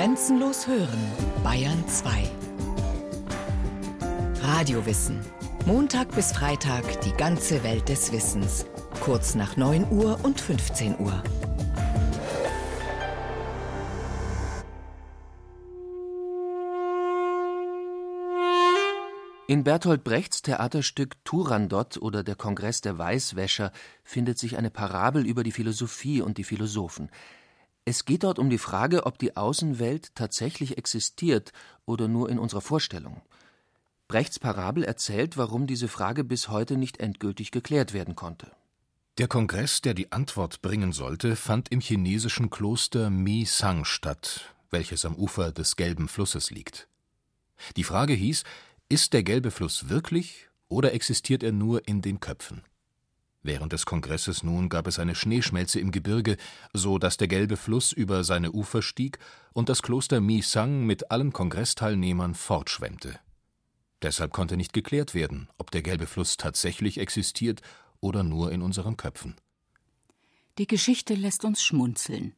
Grenzenlos hören, Bayern 2. Radiowissen. Montag bis Freitag die ganze Welt des Wissens. Kurz nach 9 Uhr und 15 Uhr. In Bertolt Brechts Theaterstück Turandot oder der Kongress der Weißwäscher findet sich eine Parabel über die Philosophie und die Philosophen. Es geht dort um die Frage, ob die Außenwelt tatsächlich existiert oder nur in unserer Vorstellung. Brechts Parabel erzählt, warum diese Frage bis heute nicht endgültig geklärt werden konnte. Der Kongress, der die Antwort bringen sollte, fand im chinesischen Kloster Mi Sang statt, welches am Ufer des Gelben Flusses liegt. Die Frage hieß, ist der gelbe Fluss wirklich oder existiert er nur in den Köpfen? Während des Kongresses nun gab es eine Schneeschmelze im Gebirge, so dass der gelbe Fluss über seine Ufer stieg und das Kloster Mi Sang mit allen Kongressteilnehmern fortschwemmte. Deshalb konnte nicht geklärt werden, ob der gelbe Fluss tatsächlich existiert oder nur in unseren Köpfen. Die Geschichte lässt uns schmunzeln.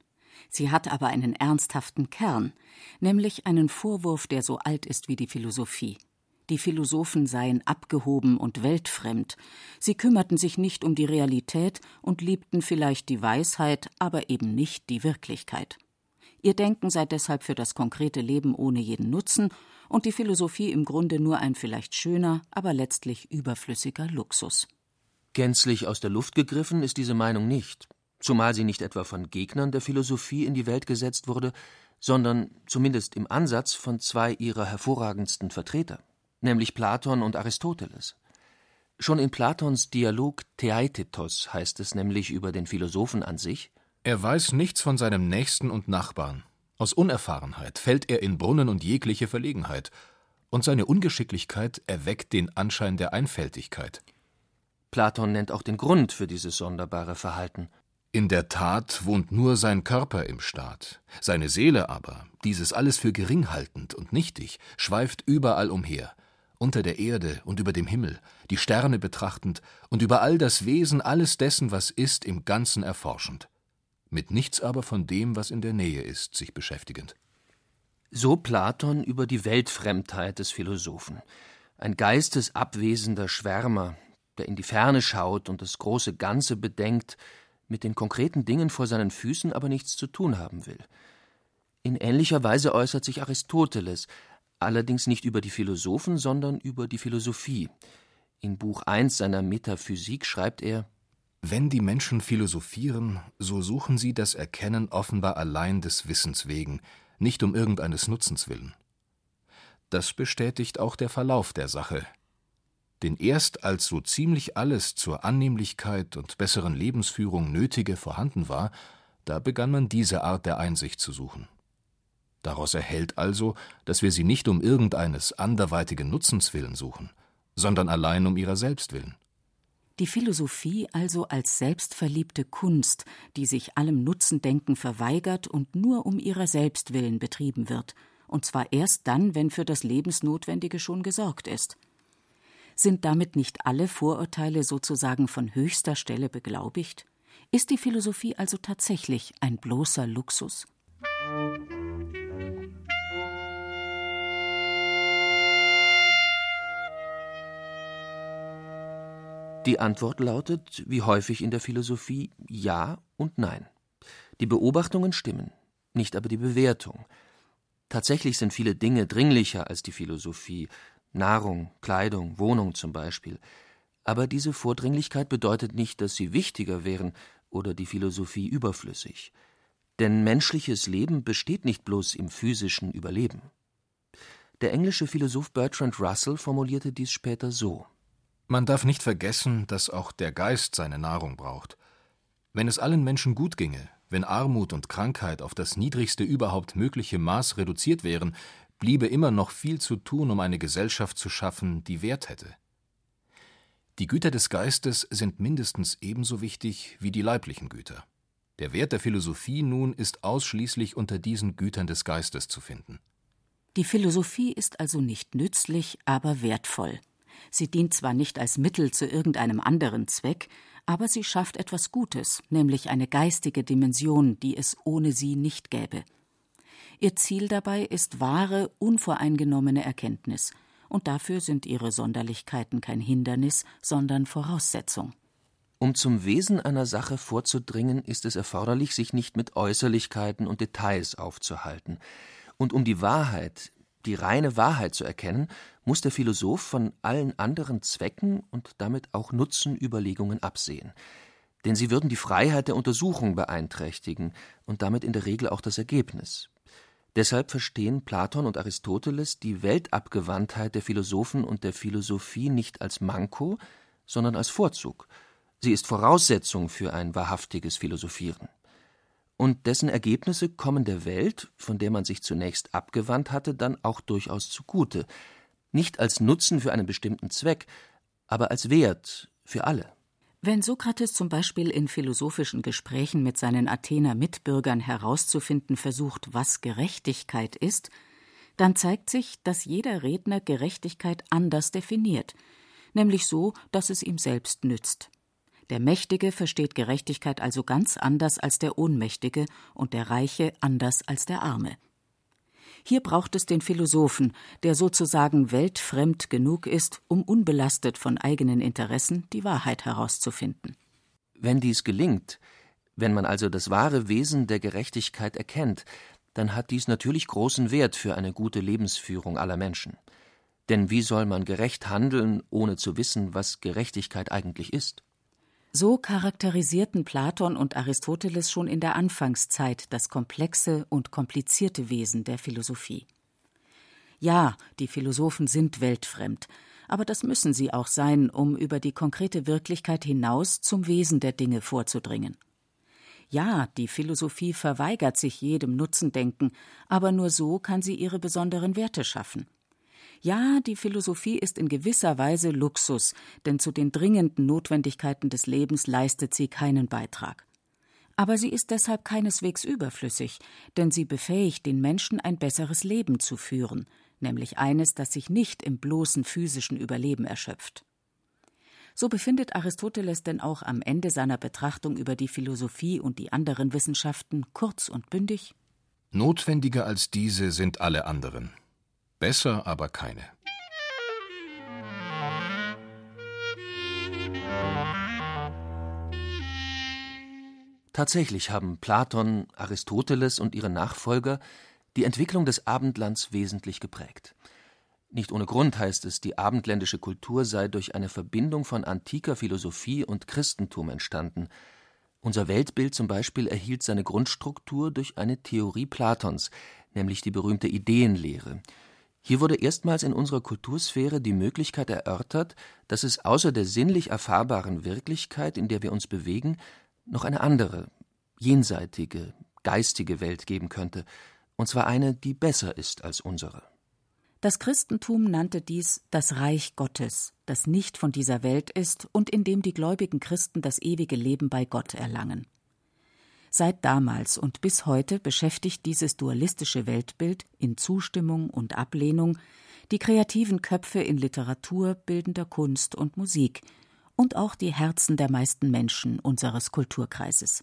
Sie hat aber einen ernsthaften Kern, nämlich einen Vorwurf, der so alt ist wie die Philosophie die Philosophen seien abgehoben und weltfremd, sie kümmerten sich nicht um die Realität und liebten vielleicht die Weisheit, aber eben nicht die Wirklichkeit. Ihr Denken sei deshalb für das konkrete Leben ohne jeden Nutzen und die Philosophie im Grunde nur ein vielleicht schöner, aber letztlich überflüssiger Luxus. Gänzlich aus der Luft gegriffen ist diese Meinung nicht, zumal sie nicht etwa von Gegnern der Philosophie in die Welt gesetzt wurde, sondern zumindest im Ansatz von zwei ihrer hervorragendsten Vertreter nämlich Platon und Aristoteles. Schon in Platons Dialog Theaitetos heißt es nämlich über den Philosophen an sich: Er weiß nichts von seinem Nächsten und Nachbarn. Aus Unerfahrenheit fällt er in Brunnen und jegliche Verlegenheit, und seine Ungeschicklichkeit erweckt den Anschein der Einfältigkeit. Platon nennt auch den Grund für dieses sonderbare Verhalten. In der Tat wohnt nur sein Körper im Staat, seine Seele aber, dieses alles für gering haltend und nichtig, schweift überall umher, unter der Erde und über dem Himmel, die Sterne betrachtend und über all das Wesen alles dessen, was ist, im Ganzen erforschend, mit nichts aber von dem, was in der Nähe ist, sich beschäftigend. So Platon über die Weltfremdheit des Philosophen, ein geistesabwesender Schwärmer, der in die Ferne schaut und das große Ganze bedenkt, mit den konkreten Dingen vor seinen Füßen aber nichts zu tun haben will. In ähnlicher Weise äußert sich Aristoteles, allerdings nicht über die Philosophen, sondern über die Philosophie. In Buch 1 seiner Metaphysik schreibt er Wenn die Menschen philosophieren, so suchen sie das Erkennen offenbar allein des Wissens wegen, nicht um irgendeines Nutzens willen. Das bestätigt auch der Verlauf der Sache. Denn erst als so ziemlich alles zur Annehmlichkeit und besseren Lebensführung Nötige vorhanden war, da begann man diese Art der Einsicht zu suchen. Daraus erhellt also, dass wir sie nicht um irgendeines anderweitigen Nutzens willen suchen, sondern allein um ihrer selbst willen. Die Philosophie also als selbstverliebte Kunst, die sich allem Nutzendenken verweigert und nur um ihrer selbst willen betrieben wird, und zwar erst dann, wenn für das Lebensnotwendige schon gesorgt ist. Sind damit nicht alle Vorurteile sozusagen von höchster Stelle beglaubigt? Ist die Philosophie also tatsächlich ein bloßer Luxus? Die Antwort lautet, wie häufig in der Philosophie, ja und nein. Die Beobachtungen stimmen, nicht aber die Bewertung. Tatsächlich sind viele Dinge dringlicher als die Philosophie, Nahrung, Kleidung, Wohnung zum Beispiel. Aber diese Vordringlichkeit bedeutet nicht, dass sie wichtiger wären oder die Philosophie überflüssig. Denn menschliches Leben besteht nicht bloß im physischen Überleben. Der englische Philosoph Bertrand Russell formulierte dies später so man darf nicht vergessen, dass auch der Geist seine Nahrung braucht. Wenn es allen Menschen gut ginge, wenn Armut und Krankheit auf das niedrigste überhaupt mögliche Maß reduziert wären, bliebe immer noch viel zu tun, um eine Gesellschaft zu schaffen, die Wert hätte. Die Güter des Geistes sind mindestens ebenso wichtig wie die leiblichen Güter. Der Wert der Philosophie nun ist ausschließlich unter diesen Gütern des Geistes zu finden. Die Philosophie ist also nicht nützlich, aber wertvoll. Sie dient zwar nicht als Mittel zu irgendeinem anderen Zweck, aber sie schafft etwas Gutes, nämlich eine geistige Dimension, die es ohne sie nicht gäbe. Ihr Ziel dabei ist wahre, unvoreingenommene Erkenntnis, und dafür sind ihre Sonderlichkeiten kein Hindernis, sondern Voraussetzung. Um zum Wesen einer Sache vorzudringen, ist es erforderlich, sich nicht mit Äußerlichkeiten und Details aufzuhalten. Und um die Wahrheit, die reine Wahrheit zu erkennen, muss der Philosoph von allen anderen Zwecken und damit auch Nutzenüberlegungen absehen. Denn sie würden die Freiheit der Untersuchung beeinträchtigen und damit in der Regel auch das Ergebnis. Deshalb verstehen Platon und Aristoteles die Weltabgewandtheit der Philosophen und der Philosophie nicht als Manko, sondern als Vorzug. Sie ist Voraussetzung für ein wahrhaftiges Philosophieren und dessen Ergebnisse kommen der Welt, von der man sich zunächst abgewandt hatte, dann auch durchaus zugute, nicht als Nutzen für einen bestimmten Zweck, aber als Wert für alle. Wenn Sokrates zum Beispiel in philosophischen Gesprächen mit seinen Athener Mitbürgern herauszufinden versucht, was Gerechtigkeit ist, dann zeigt sich, dass jeder Redner Gerechtigkeit anders definiert, nämlich so, dass es ihm selbst nützt. Der Mächtige versteht Gerechtigkeit also ganz anders als der Ohnmächtige und der Reiche anders als der Arme. Hier braucht es den Philosophen, der sozusagen weltfremd genug ist, um unbelastet von eigenen Interessen die Wahrheit herauszufinden. Wenn dies gelingt, wenn man also das wahre Wesen der Gerechtigkeit erkennt, dann hat dies natürlich großen Wert für eine gute Lebensführung aller Menschen. Denn wie soll man gerecht handeln, ohne zu wissen, was Gerechtigkeit eigentlich ist? So charakterisierten Platon und Aristoteles schon in der Anfangszeit das komplexe und komplizierte Wesen der Philosophie. Ja, die Philosophen sind weltfremd, aber das müssen sie auch sein, um über die konkrete Wirklichkeit hinaus zum Wesen der Dinge vorzudringen. Ja, die Philosophie verweigert sich jedem Nutzendenken, aber nur so kann sie ihre besonderen Werte schaffen. Ja, die Philosophie ist in gewisser Weise Luxus, denn zu den dringenden Notwendigkeiten des Lebens leistet sie keinen Beitrag. Aber sie ist deshalb keineswegs überflüssig, denn sie befähigt den Menschen ein besseres Leben zu führen, nämlich eines, das sich nicht im bloßen physischen Überleben erschöpft. So befindet Aristoteles denn auch am Ende seiner Betrachtung über die Philosophie und die anderen Wissenschaften kurz und bündig Notwendiger als diese sind alle anderen besser aber keine. Tatsächlich haben Platon, Aristoteles und ihre Nachfolger die Entwicklung des Abendlands wesentlich geprägt. Nicht ohne Grund heißt es, die abendländische Kultur sei durch eine Verbindung von antiker Philosophie und Christentum entstanden. Unser Weltbild zum Beispiel erhielt seine Grundstruktur durch eine Theorie Platons, nämlich die berühmte Ideenlehre, hier wurde erstmals in unserer Kultursphäre die Möglichkeit erörtert, dass es außer der sinnlich erfahrbaren Wirklichkeit, in der wir uns bewegen, noch eine andere, jenseitige, geistige Welt geben könnte, und zwar eine, die besser ist als unsere. Das Christentum nannte dies das Reich Gottes, das nicht von dieser Welt ist und in dem die gläubigen Christen das ewige Leben bei Gott erlangen. Seit damals und bis heute beschäftigt dieses dualistische Weltbild in Zustimmung und Ablehnung die kreativen Köpfe in Literatur, bildender Kunst und Musik und auch die Herzen der meisten Menschen unseres Kulturkreises.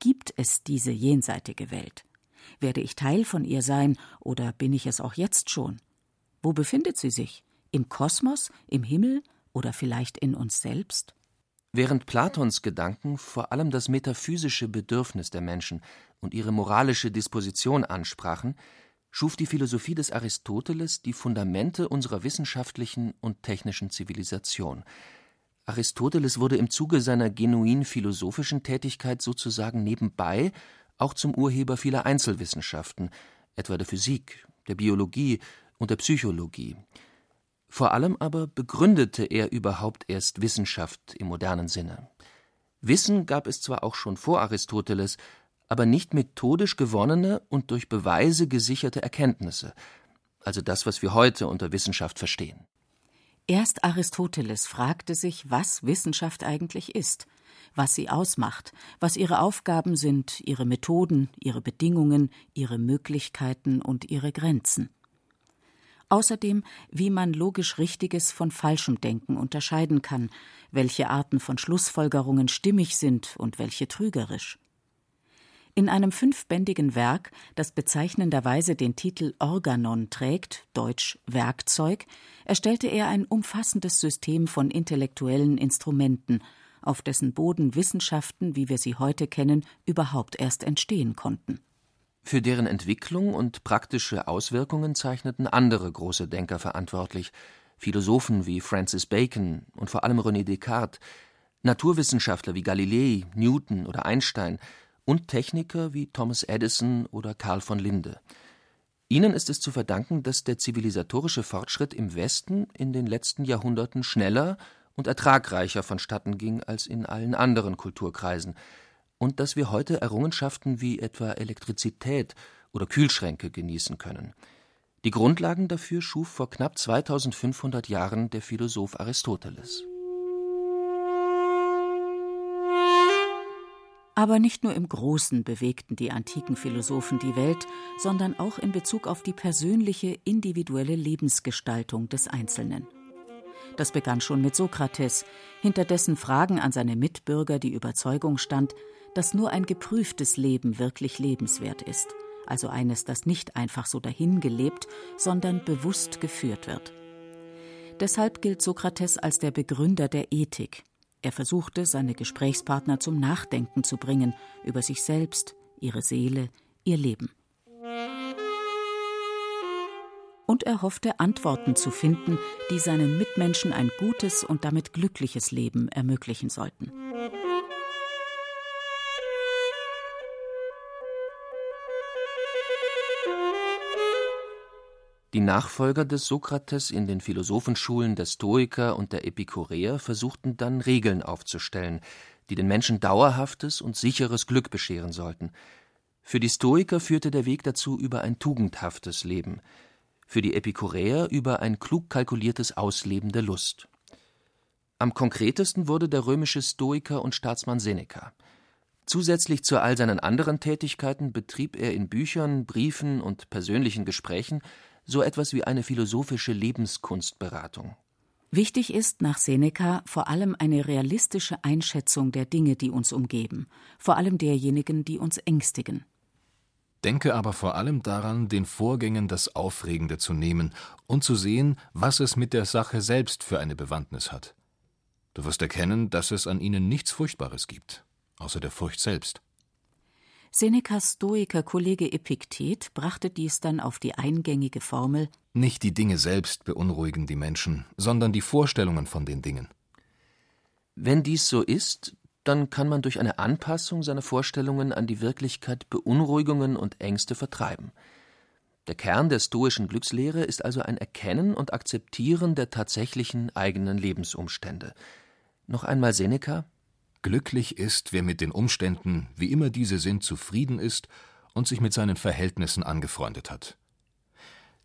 Gibt es diese jenseitige Welt? Werde ich Teil von ihr sein oder bin ich es auch jetzt schon? Wo befindet sie sich? Im Kosmos, im Himmel oder vielleicht in uns selbst? Während Platons Gedanken vor allem das metaphysische Bedürfnis der Menschen und ihre moralische Disposition ansprachen, schuf die Philosophie des Aristoteles die Fundamente unserer wissenschaftlichen und technischen Zivilisation. Aristoteles wurde im Zuge seiner genuin philosophischen Tätigkeit sozusagen nebenbei auch zum Urheber vieler Einzelwissenschaften, etwa der Physik, der Biologie und der Psychologie. Vor allem aber begründete er überhaupt erst Wissenschaft im modernen Sinne. Wissen gab es zwar auch schon vor Aristoteles, aber nicht methodisch gewonnene und durch Beweise gesicherte Erkenntnisse, also das, was wir heute unter Wissenschaft verstehen. Erst Aristoteles fragte sich, was Wissenschaft eigentlich ist, was sie ausmacht, was ihre Aufgaben sind, ihre Methoden, ihre Bedingungen, ihre Möglichkeiten und ihre Grenzen. Außerdem, wie man logisch Richtiges von falschem Denken unterscheiden kann, welche Arten von Schlussfolgerungen stimmig sind und welche trügerisch. In einem fünfbändigen Werk, das bezeichnenderweise den Titel Organon trägt, deutsch Werkzeug, erstellte er ein umfassendes System von intellektuellen Instrumenten, auf dessen Boden Wissenschaften, wie wir sie heute kennen, überhaupt erst entstehen konnten. Für deren Entwicklung und praktische Auswirkungen zeichneten andere große Denker verantwortlich, Philosophen wie Francis Bacon und vor allem René Descartes, Naturwissenschaftler wie Galilei, Newton oder Einstein und Techniker wie Thomas Edison oder Karl von Linde. Ihnen ist es zu verdanken, dass der zivilisatorische Fortschritt im Westen in den letzten Jahrhunderten schneller und ertragreicher vonstatten ging als in allen anderen Kulturkreisen und dass wir heute Errungenschaften wie etwa Elektrizität oder Kühlschränke genießen können. Die Grundlagen dafür schuf vor knapp 2500 Jahren der Philosoph Aristoteles. Aber nicht nur im Großen bewegten die antiken Philosophen die Welt, sondern auch in Bezug auf die persönliche, individuelle Lebensgestaltung des Einzelnen. Das begann schon mit Sokrates, hinter dessen Fragen an seine Mitbürger die Überzeugung stand, dass nur ein geprüftes Leben wirklich lebenswert ist also eines, das nicht einfach so dahingelebt, sondern bewusst geführt wird. Deshalb gilt Sokrates als der Begründer der Ethik. Er versuchte, seine Gesprächspartner zum Nachdenken zu bringen über sich selbst, ihre Seele, ihr Leben. Und er hoffte, Antworten zu finden, die seinen Mitmenschen ein gutes und damit glückliches Leben ermöglichen sollten. Die Nachfolger des Sokrates in den Philosophenschulen der Stoiker und der Epikureer versuchten dann Regeln aufzustellen, die den Menschen dauerhaftes und sicheres Glück bescheren sollten. Für die Stoiker führte der Weg dazu über ein tugendhaftes Leben, für die Epikureer über ein klug kalkuliertes Ausleben der Lust. Am konkretesten wurde der römische Stoiker und Staatsmann Seneca. Zusätzlich zu all seinen anderen Tätigkeiten betrieb er in Büchern, Briefen und persönlichen Gesprächen so etwas wie eine philosophische Lebenskunstberatung. Wichtig ist nach Seneca vor allem eine realistische Einschätzung der Dinge, die uns umgeben, vor allem derjenigen, die uns ängstigen. Denke aber vor allem daran, den Vorgängen das Aufregende zu nehmen und zu sehen, was es mit der Sache selbst für eine Bewandtnis hat. Du wirst erkennen, dass es an ihnen nichts Furchtbares gibt, außer der Furcht selbst. Senecas Stoiker-Kollege Epiktet brachte dies dann auf die eingängige Formel: Nicht die Dinge selbst beunruhigen die Menschen, sondern die Vorstellungen von den Dingen. Wenn dies so ist, dann kann man durch eine Anpassung seiner Vorstellungen an die Wirklichkeit Beunruhigungen und Ängste vertreiben. Der Kern der stoischen Glückslehre ist also ein Erkennen und Akzeptieren der tatsächlichen eigenen Lebensumstände. Noch einmal Seneca Glücklich ist, wer mit den Umständen, wie immer diese sind, zufrieden ist und sich mit seinen Verhältnissen angefreundet hat.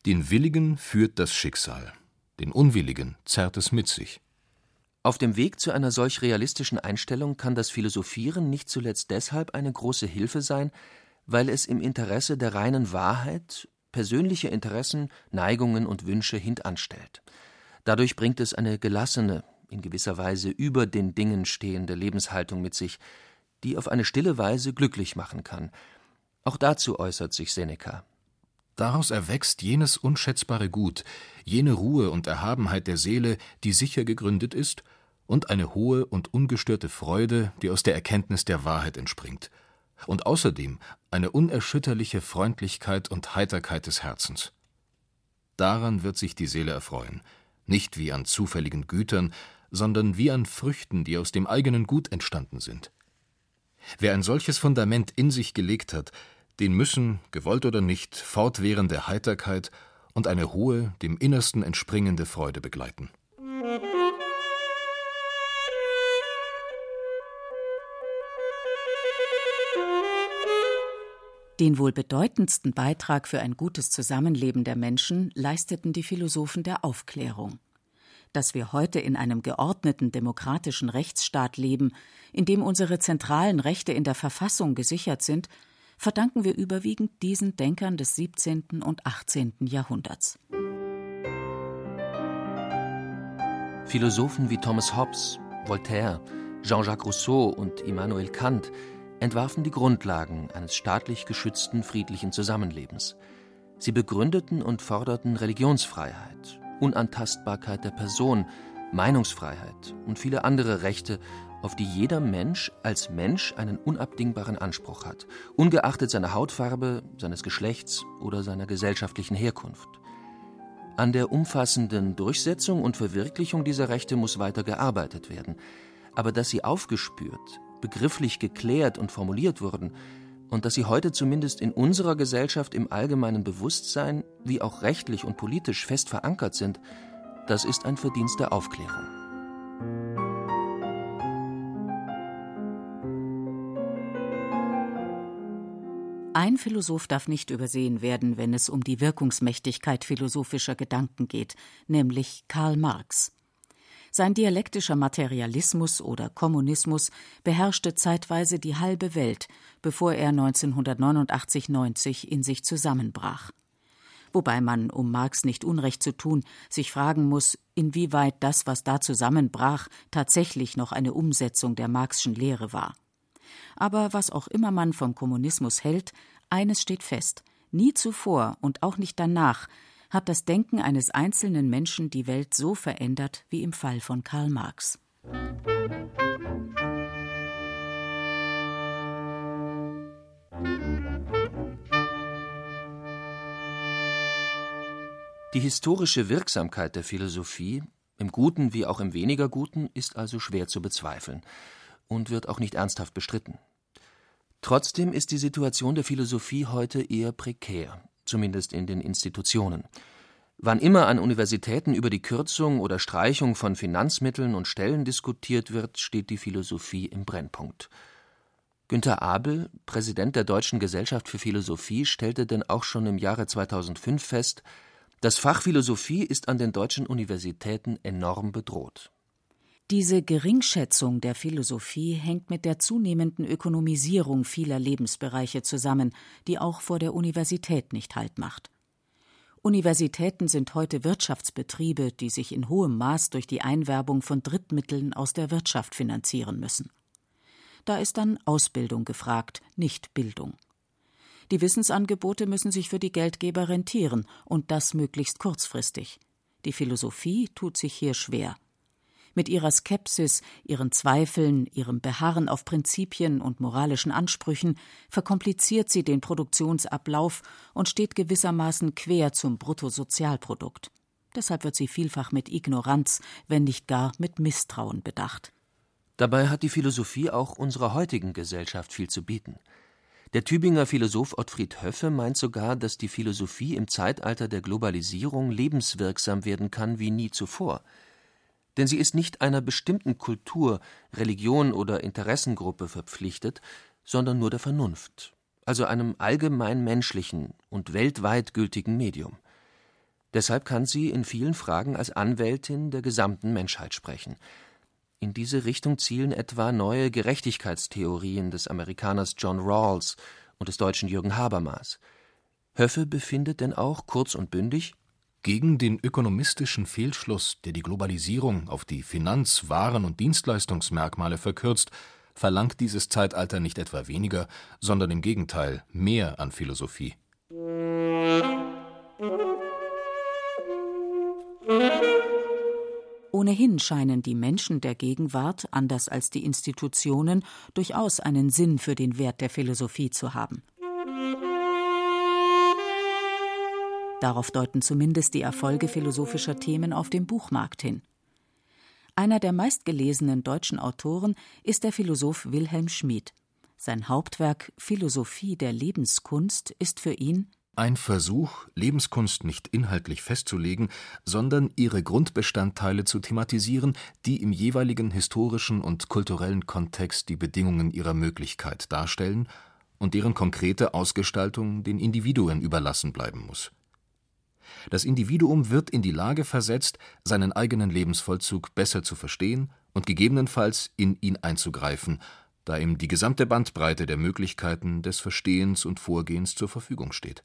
Den Willigen führt das Schicksal, den Unwilligen zerrt es mit sich. Auf dem Weg zu einer solch realistischen Einstellung kann das Philosophieren nicht zuletzt deshalb eine große Hilfe sein, weil es im Interesse der reinen Wahrheit persönliche Interessen, Neigungen und Wünsche hintanstellt. Dadurch bringt es eine gelassene, in gewisser Weise über den Dingen stehende Lebenshaltung mit sich, die auf eine stille Weise glücklich machen kann. Auch dazu äußert sich Seneca. Daraus erwächst jenes unschätzbare Gut, jene Ruhe und Erhabenheit der Seele, die sicher gegründet ist, und eine hohe und ungestörte Freude, die aus der Erkenntnis der Wahrheit entspringt, und außerdem eine unerschütterliche Freundlichkeit und Heiterkeit des Herzens. Daran wird sich die Seele erfreuen, nicht wie an zufälligen Gütern, sondern wie an Früchten, die aus dem eigenen Gut entstanden sind. Wer ein solches Fundament in sich gelegt hat, den müssen, gewollt oder nicht, fortwährende Heiterkeit und eine hohe, dem Innersten entspringende Freude begleiten. Den wohl bedeutendsten Beitrag für ein gutes Zusammenleben der Menschen leisteten die Philosophen der Aufklärung dass wir heute in einem geordneten demokratischen Rechtsstaat leben, in dem unsere zentralen Rechte in der Verfassung gesichert sind, verdanken wir überwiegend diesen Denkern des 17. und 18. Jahrhunderts. Philosophen wie Thomas Hobbes, Voltaire, Jean-Jacques Rousseau und Immanuel Kant entwarfen die Grundlagen eines staatlich geschützten friedlichen Zusammenlebens. Sie begründeten und forderten Religionsfreiheit, Unantastbarkeit der Person, Meinungsfreiheit und viele andere Rechte, auf die jeder Mensch als Mensch einen unabdingbaren Anspruch hat, ungeachtet seiner Hautfarbe, seines Geschlechts oder seiner gesellschaftlichen Herkunft. An der umfassenden Durchsetzung und Verwirklichung dieser Rechte muss weiter gearbeitet werden, aber dass sie aufgespürt, begrifflich geklärt und formuliert wurden, und dass sie heute zumindest in unserer Gesellschaft im allgemeinen Bewusstsein wie auch rechtlich und politisch fest verankert sind, das ist ein Verdienst der Aufklärung. Ein Philosoph darf nicht übersehen werden, wenn es um die Wirkungsmächtigkeit philosophischer Gedanken geht, nämlich Karl Marx. Sein dialektischer Materialismus oder Kommunismus beherrschte zeitweise die halbe Welt, bevor er 1989-90 in sich zusammenbrach. Wobei man, um Marx nicht Unrecht zu tun, sich fragen muss, inwieweit das, was da zusammenbrach, tatsächlich noch eine Umsetzung der Marxschen Lehre war. Aber was auch immer man vom Kommunismus hält, eines steht fest: Nie zuvor und auch nicht danach hat das Denken eines einzelnen Menschen die Welt so verändert wie im Fall von Karl Marx. Die historische Wirksamkeit der Philosophie, im Guten wie auch im weniger Guten, ist also schwer zu bezweifeln und wird auch nicht ernsthaft bestritten. Trotzdem ist die Situation der Philosophie heute eher prekär, zumindest in den Institutionen. Wann immer an Universitäten über die Kürzung oder Streichung von Finanzmitteln und Stellen diskutiert wird, steht die Philosophie im Brennpunkt. Günter Abel, Präsident der Deutschen Gesellschaft für Philosophie, stellte denn auch schon im Jahre 2005 fest, das Fach Philosophie ist an den deutschen Universitäten enorm bedroht. Diese Geringschätzung der Philosophie hängt mit der zunehmenden Ökonomisierung vieler Lebensbereiche zusammen, die auch vor der Universität nicht Halt macht. Universitäten sind heute Wirtschaftsbetriebe, die sich in hohem Maß durch die Einwerbung von Drittmitteln aus der Wirtschaft finanzieren müssen. Da ist dann Ausbildung gefragt, nicht Bildung. Die Wissensangebote müssen sich für die Geldgeber rentieren, und das möglichst kurzfristig. Die Philosophie tut sich hier schwer. Mit ihrer Skepsis, ihren Zweifeln, ihrem Beharren auf Prinzipien und moralischen Ansprüchen verkompliziert sie den Produktionsablauf und steht gewissermaßen quer zum Bruttosozialprodukt. Deshalb wird sie vielfach mit Ignoranz, wenn nicht gar mit Misstrauen bedacht. Dabei hat die Philosophie auch unserer heutigen Gesellschaft viel zu bieten. Der Tübinger Philosoph Ottfried Höffe meint sogar, dass die Philosophie im Zeitalter der Globalisierung lebenswirksam werden kann wie nie zuvor – denn sie ist nicht einer bestimmten Kultur, Religion oder Interessengruppe verpflichtet, sondern nur der Vernunft, also einem allgemein menschlichen und weltweit gültigen Medium. Deshalb kann sie in vielen Fragen als Anwältin der gesamten Menschheit sprechen. In diese Richtung zielen etwa neue Gerechtigkeitstheorien des Amerikaners John Rawls und des deutschen Jürgen Habermas. Höffe befindet denn auch kurz und bündig gegen den ökonomistischen Fehlschluss, der die Globalisierung auf die Finanz-, Waren- und Dienstleistungsmerkmale verkürzt, verlangt dieses Zeitalter nicht etwa weniger, sondern im Gegenteil mehr an Philosophie. Ohnehin scheinen die Menschen der Gegenwart, anders als die Institutionen, durchaus einen Sinn für den Wert der Philosophie zu haben. Darauf deuten zumindest die Erfolge philosophischer Themen auf dem Buchmarkt hin. Einer der meistgelesenen deutschen Autoren ist der Philosoph Wilhelm Schmid. Sein Hauptwerk Philosophie der Lebenskunst ist für ihn ein Versuch, Lebenskunst nicht inhaltlich festzulegen, sondern ihre Grundbestandteile zu thematisieren, die im jeweiligen historischen und kulturellen Kontext die Bedingungen ihrer Möglichkeit darstellen und deren konkrete Ausgestaltung den Individuen überlassen bleiben muss. Das Individuum wird in die Lage versetzt, seinen eigenen Lebensvollzug besser zu verstehen und gegebenenfalls in ihn einzugreifen, da ihm die gesamte Bandbreite der Möglichkeiten des Verstehens und Vorgehens zur Verfügung steht.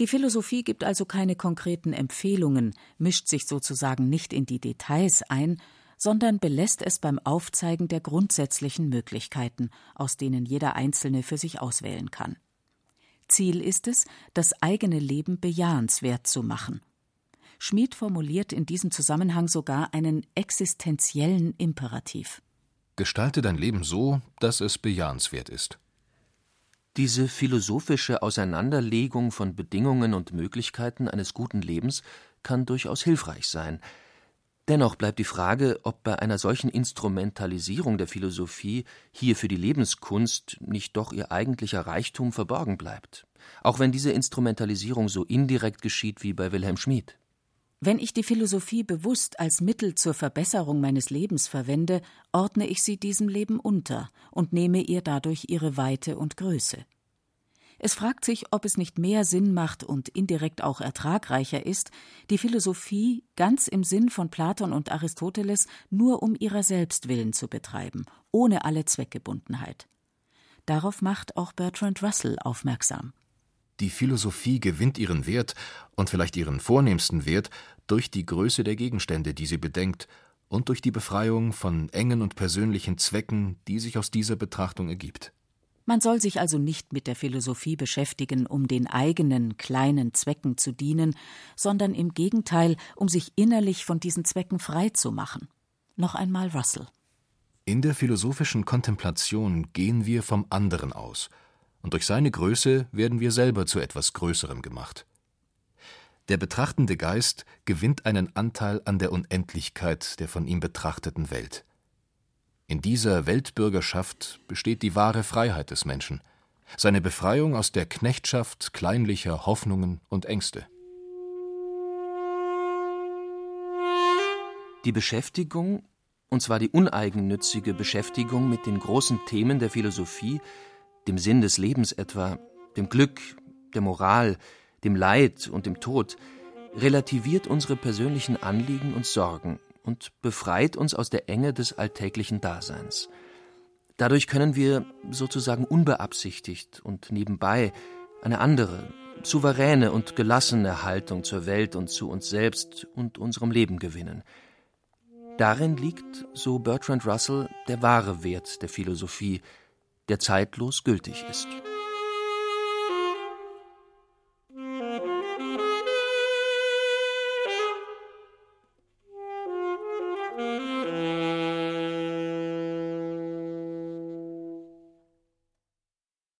Die Philosophie gibt also keine konkreten Empfehlungen, mischt sich sozusagen nicht in die Details ein, sondern belässt es beim Aufzeigen der grundsätzlichen Möglichkeiten, aus denen jeder Einzelne für sich auswählen kann. Ziel ist es, das eigene Leben bejahenswert zu machen. Schmid formuliert in diesem Zusammenhang sogar einen existenziellen Imperativ. Gestalte dein Leben so, dass es bejahenswert ist. Diese philosophische Auseinanderlegung von Bedingungen und Möglichkeiten eines guten Lebens kann durchaus hilfreich sein. Dennoch bleibt die Frage, ob bei einer solchen Instrumentalisierung der Philosophie hier für die Lebenskunst nicht doch ihr eigentlicher Reichtum verborgen bleibt, auch wenn diese Instrumentalisierung so indirekt geschieht wie bei Wilhelm Schmid. Wenn ich die Philosophie bewusst als Mittel zur Verbesserung meines Lebens verwende, ordne ich sie diesem Leben unter und nehme ihr dadurch ihre Weite und Größe. Es fragt sich, ob es nicht mehr Sinn macht und indirekt auch ertragreicher ist, die Philosophie ganz im Sinn von Platon und Aristoteles nur um ihrer selbst willen zu betreiben, ohne alle Zweckgebundenheit. Darauf macht auch Bertrand Russell aufmerksam. Die Philosophie gewinnt ihren Wert und vielleicht ihren vornehmsten Wert durch die Größe der Gegenstände, die sie bedenkt, und durch die Befreiung von engen und persönlichen Zwecken, die sich aus dieser Betrachtung ergibt. Man soll sich also nicht mit der Philosophie beschäftigen, um den eigenen kleinen Zwecken zu dienen, sondern im Gegenteil, um sich innerlich von diesen Zwecken frei zu machen. Noch einmal Russell. In der philosophischen Kontemplation gehen wir vom anderen aus – und durch seine Größe werden wir selber zu etwas Größerem gemacht. Der betrachtende Geist gewinnt einen Anteil an der Unendlichkeit der von ihm betrachteten Welt. In dieser Weltbürgerschaft besteht die wahre Freiheit des Menschen, seine Befreiung aus der Knechtschaft kleinlicher Hoffnungen und Ängste. Die Beschäftigung, und zwar die uneigennützige Beschäftigung mit den großen Themen der Philosophie, dem Sinn des Lebens etwa, dem Glück, der Moral, dem Leid und dem Tod, relativiert unsere persönlichen Anliegen und Sorgen und befreit uns aus der Enge des alltäglichen Daseins. Dadurch können wir sozusagen unbeabsichtigt und nebenbei eine andere, souveräne und gelassene Haltung zur Welt und zu uns selbst und unserem Leben gewinnen. Darin liegt, so Bertrand Russell, der wahre Wert der Philosophie, der zeitlos gültig ist.